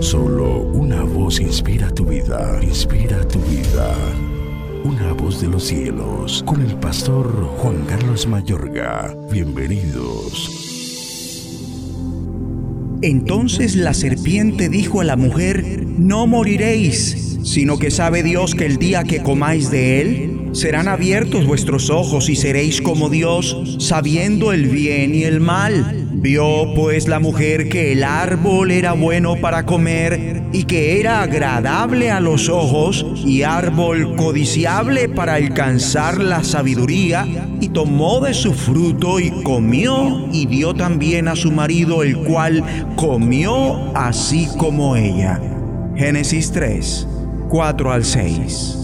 Solo una voz inspira tu vida, inspira tu vida. Una voz de los cielos, con el pastor Juan Carlos Mayorga. Bienvenidos. Entonces la serpiente dijo a la mujer, no moriréis, sino que sabe Dios que el día que comáis de él, serán abiertos vuestros ojos y seréis como Dios, sabiendo el bien y el mal. Vio pues la mujer que el árbol era bueno para comer y que era agradable a los ojos y árbol codiciable para alcanzar la sabiduría y tomó de su fruto y comió y dio también a su marido el cual comió así como ella. Génesis 3, 4 al 6.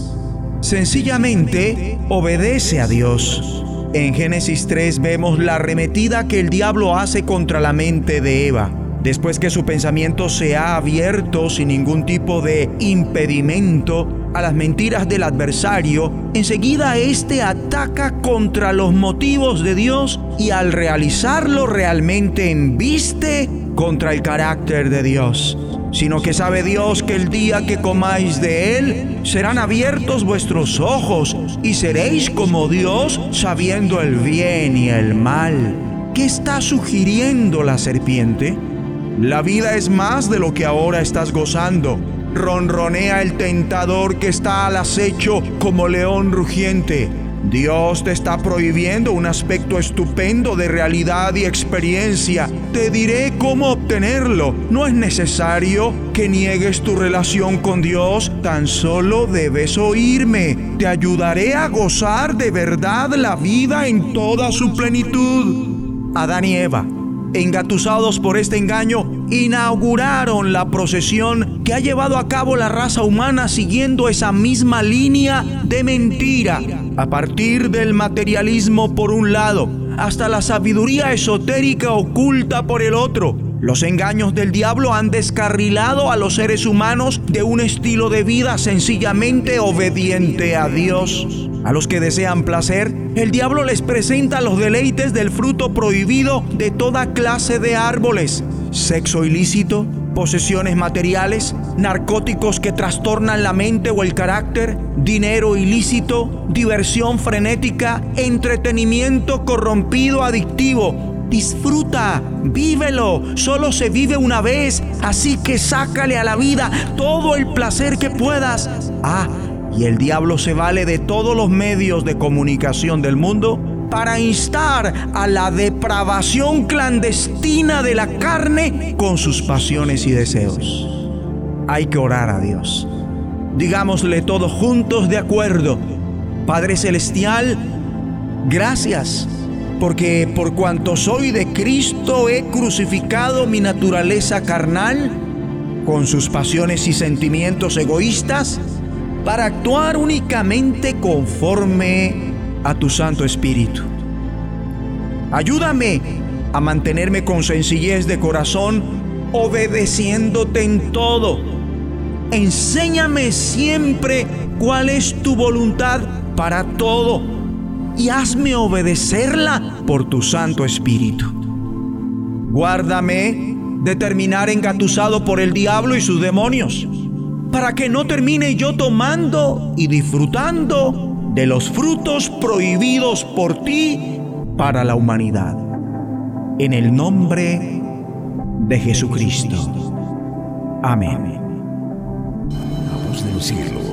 Sencillamente obedece a Dios en Génesis 3 vemos la arremetida que el diablo hace contra la mente de Eva. Después que su pensamiento se ha abierto sin ningún tipo de impedimento a las mentiras del adversario, enseguida éste ataca contra los motivos de Dios y al realizarlo realmente embiste contra el carácter de Dios sino que sabe Dios que el día que comáis de él serán abiertos vuestros ojos y seréis como Dios sabiendo el bien y el mal. ¿Qué está sugiriendo la serpiente? La vida es más de lo que ahora estás gozando. Ronronea el tentador que está al acecho como león rugiente. Dios te está prohibiendo un aspecto estupendo de realidad y experiencia. Te diré cómo obtenerlo. No es necesario que niegues tu relación con Dios, tan solo debes oírme. Te ayudaré a gozar de verdad la vida en toda su plenitud. Adán y Eva engatusados por este engaño, inauguraron la procesión que ha llevado a cabo la raza humana siguiendo esa misma línea de mentira, a partir del materialismo por un lado, hasta la sabiduría esotérica oculta por el otro. Los engaños del diablo han descarrilado a los seres humanos de un estilo de vida sencillamente obediente a Dios. A los que desean placer, el diablo les presenta los deleites del fruto prohibido de toda clase de árboles, sexo ilícito, posesiones materiales, narcóticos que trastornan la mente o el carácter, dinero ilícito, diversión frenética, entretenimiento corrompido adictivo. Disfruta, vívelo, solo se vive una vez, así que sácale a la vida todo el placer que puedas. Ah, y el diablo se vale de todos los medios de comunicación del mundo para instar a la depravación clandestina de la carne con sus pasiones y deseos. Hay que orar a Dios. Digámosle todos juntos de acuerdo. Padre Celestial, gracias, porque por cuanto soy de Cristo he crucificado mi naturaleza carnal con sus pasiones y sentimientos egoístas para actuar únicamente conforme a tu Santo Espíritu. Ayúdame a mantenerme con sencillez de corazón, obedeciéndote en todo. Enséñame siempre cuál es tu voluntad para todo y hazme obedecerla por tu Santo Espíritu. Guárdame de terminar engatusado por el diablo y sus demonios para que no termine yo tomando y disfrutando de los frutos prohibidos por ti para la humanidad. En el nombre de Jesucristo. Amén. Los cielos,